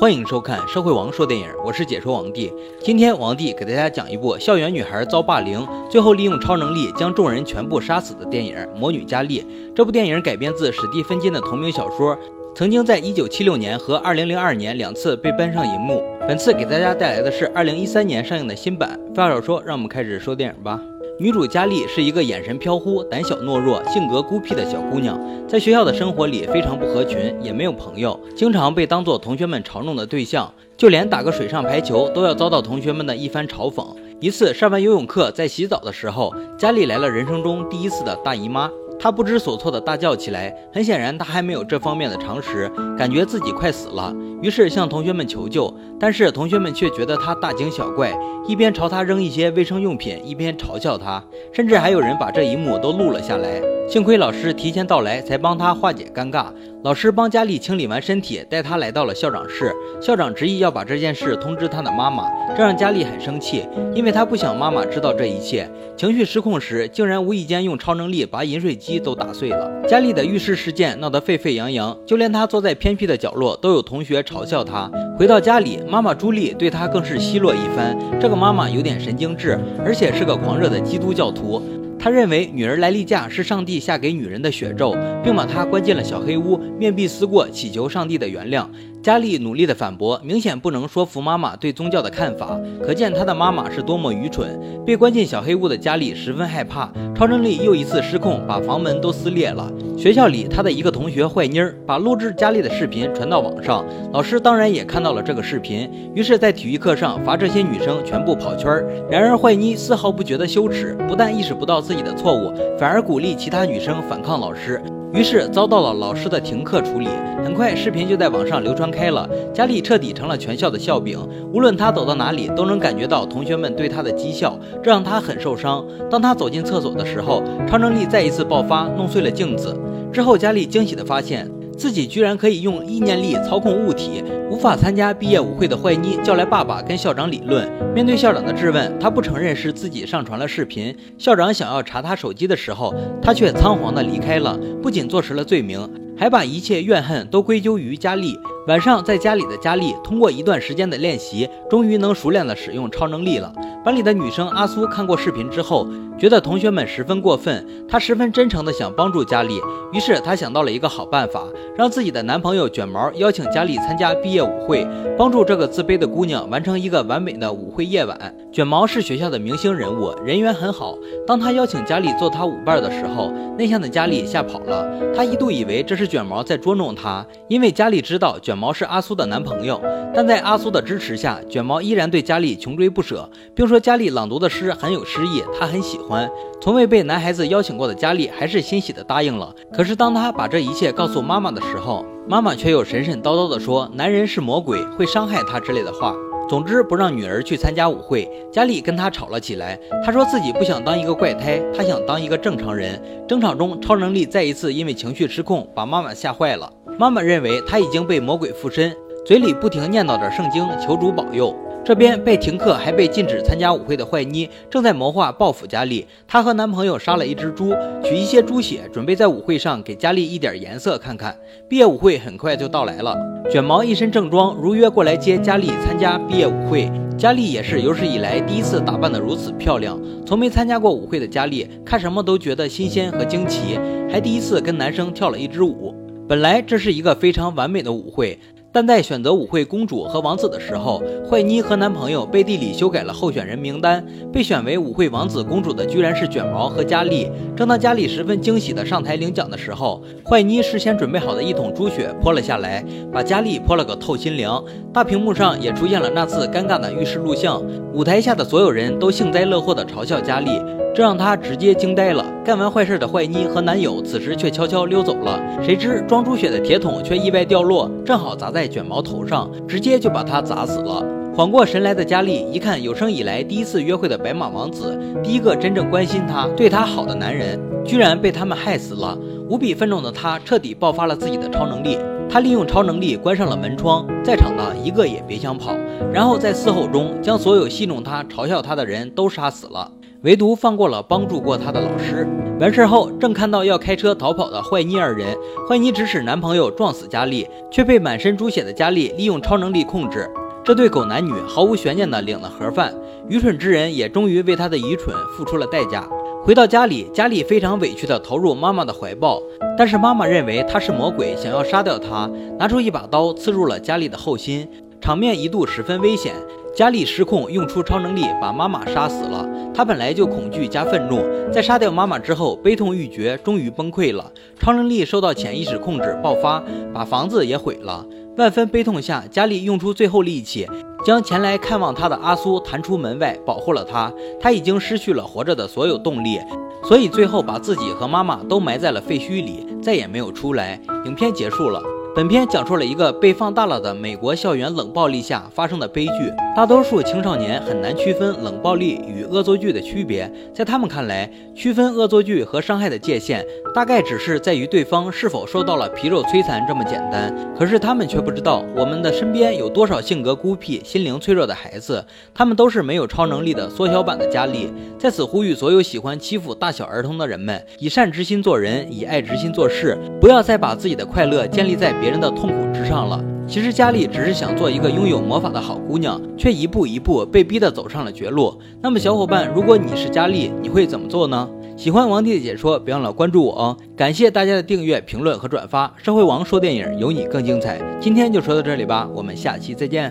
欢迎收看《社会王说电影》，我是解说王帝。今天王帝给大家讲一部校园女孩遭霸凌，最后利用超能力将众人全部杀死的电影《魔女佳丽》。这部电影改编自史蒂芬金的同名小说，曾经在一九七六年和二零零二年两次被搬上荧幕。本次给大家带来的是二零一三年上映的新版。废话少说，让我们开始说电影吧。女主佳丽是一个眼神飘忽、胆小懦弱、性格孤僻的小姑娘，在学校的生活里非常不合群，也没有朋友，经常被当作同学们嘲弄的对象，就连打个水上排球都要遭到同学们的一番嘲讽。一次上完游泳课，在洗澡的时候，佳丽来了人生中第一次的大姨妈。他不知所措地大叫起来，很显然他还没有这方面的常识，感觉自己快死了，于是向同学们求救。但是同学们却觉得他大惊小怪，一边朝他扔一些卫生用品，一边嘲笑他，甚至还有人把这一幕都录了下来。幸亏老师提前到来，才帮他化解尴尬。老师帮佳丽清理完身体，带她来到了校长室。校长执意要把这件事通知她的妈妈，这让佳丽很生气，因为她不想妈妈知道这一切。情绪失控时，竟然无意间用超能力把饮水机都打碎了。佳丽的浴室事件闹得沸沸扬扬，就连她坐在偏僻的角落，都有同学嘲笑她。回到家里，妈妈朱莉对她更是奚落一番。这个妈妈有点神经质，而且是个狂热的基督教徒。他认为女儿来例假是上帝下给女人的血咒，并把她关进了小黑屋，面壁思过，祈求上帝的原谅。佳丽努力的反驳，明显不能说服妈妈对宗教的看法，可见她的妈妈是多么愚蠢。被关进小黑屋的佳丽十分害怕，超能力又一次失控，把房门都撕裂了。学校里，她的一个同学坏妮儿把录制佳丽的视频传到网上，老师当然也看到了这个视频，于是，在体育课上罚这些女生全部跑圈儿。然而，坏妮丝毫不觉得羞耻，不但意识不到自己的错误，反而鼓励其他女生反抗老师。于是遭到了老师的停课处理。很快，视频就在网上流传开了。佳丽彻底成了全校的笑柄，无论她走到哪里，都能感觉到同学们对她的讥笑，这让她很受伤。当她走进厕所的时候，超能力再一次爆发，弄碎了镜子。之后，佳丽惊喜地发现。自己居然可以用意念力操控物体。无法参加毕业舞会的坏妮叫来爸爸跟校长理论。面对校长的质问，他不承认是自己上传了视频。校长想要查他手机的时候，他却仓皇的离开了，不仅坐实了罪名，还把一切怨恨都归咎于佳丽。晚上在家里的佳丽，通过一段时间的练习，终于能熟练的使用超能力了。班里的女生阿苏看过视频之后，觉得同学们十分过分，她十分真诚的想帮助佳丽，于是她想到了一个好办法，让自己的男朋友卷毛邀请佳丽参加毕业舞会，帮助这个自卑的姑娘完成一个完美的舞会夜晚。卷毛是学校的明星人物，人缘很好。当他邀请佳丽做他舞伴的时候，内向的佳丽吓跑了。她一度以为这是卷毛在捉弄她，因为佳丽知道卷毛是阿苏的男朋友。但在阿苏的支持下，卷毛依然对佳丽穷追不舍，并说佳丽朗读的诗很有诗意，他很喜欢。从未被男孩子邀请过的佳丽还是欣喜的答应了。可是当他把这一切告诉妈妈的时候，妈妈却又神神叨叨的说男人是魔鬼，会伤害她之类的话。总之不让女儿去参加舞会，佳丽跟他吵了起来。他说自己不想当一个怪胎，他想当一个正常人。争吵中，超能力再一次因为情绪失控，把妈妈吓坏了。妈妈认为他已经被魔鬼附身，嘴里不停念叨着圣经，求主保佑。这边被停课还被禁止参加舞会的坏妮正在谋划报复佳丽。她和男朋友杀了一只猪，取一些猪血，准备在舞会上给佳丽一点颜色看看。毕业舞会很快就到来了，卷毛一身正装，如约过来接佳丽参加毕业舞会。佳丽也是有史以来第一次打扮得如此漂亮。从没参加过舞会的佳丽，看什么都觉得新鲜和惊奇，还第一次跟男生跳了一支舞。本来这是一个非常完美的舞会。但在选择舞会公主和王子的时候，坏妮和男朋友背地里修改了候选人名单。被选为舞会王子公主的居然是卷毛和佳丽。正当佳丽十分惊喜的上台领奖的时候，坏妮事先准备好的一桶猪血泼了下来，把佳丽泼了个透心凉。大屏幕上也出现了那次尴尬的浴室录像，舞台下的所有人都幸灾乐祸的嘲笑佳丽。这让他直接惊呆了。干完坏事的坏妮和男友此时却悄悄溜走了。谁知装猪血的铁桶却意外掉落，正好砸在卷毛头上，直接就把他砸死了。缓过神来的佳丽一看，有生以来第一次约会的白马王子，第一个真正关心她、对她好的男人，居然被他们害死了。无比愤怒的他彻底爆发了自己的超能力。他利用超能力关上了门窗，在场的一个也别想跑。然后在嘶吼中将所有戏弄他、嘲笑他的人都杀死了。唯独放过了帮助过他的老师。完事后，正看到要开车逃跑的坏妮二人，坏妮指使男朋友撞死佳丽，却被满身猪血的佳丽利用超能力控制。这对狗男女毫无悬念地领了盒饭，愚蠢之人也终于为他的愚蠢付出了代价。回到家里，佳丽非常委屈地投入妈妈的怀抱，但是妈妈认为他是魔鬼，想要杀掉他，拿出一把刀刺入了佳丽的后心，场面一度十分危险。佳丽失控，用出超能力把妈妈杀死了。她本来就恐惧加愤怒，在杀掉妈妈之后，悲痛欲绝，终于崩溃了。超能力受到潜意识控制，爆发，把房子也毁了。万分悲痛下，佳丽用出最后力气，将前来看望她的阿苏弹出门外，保护了她。她已经失去了活着的所有动力，所以最后把自己和妈妈都埋在了废墟里，再也没有出来。影片结束了。本片讲述了一个被放大了的美国校园冷暴力下发生的悲剧。大多数青少年很难区分冷暴力与恶作剧的区别，在他们看来，区分恶作剧和伤害的界限，大概只是在于对方是否受到了皮肉摧残这么简单。可是他们却不知道，我们的身边有多少性格孤僻、心灵脆弱的孩子，他们都是没有超能力的缩小版的佳丽。在此呼吁所有喜欢欺负大小儿童的人们，以善之心做人，以爱之心做事，不要再把自己的快乐建立在别。别人的痛苦之上了。其实佳丽只是想做一个拥有魔法的好姑娘，却一步一步被逼得走上了绝路。那么，小伙伴，如果你是佳丽，你会怎么做呢？喜欢王帝的解说，别忘了关注我哦！感谢大家的订阅、评论和转发。社会王说电影，有你更精彩。今天就说到这里吧，我们下期再见。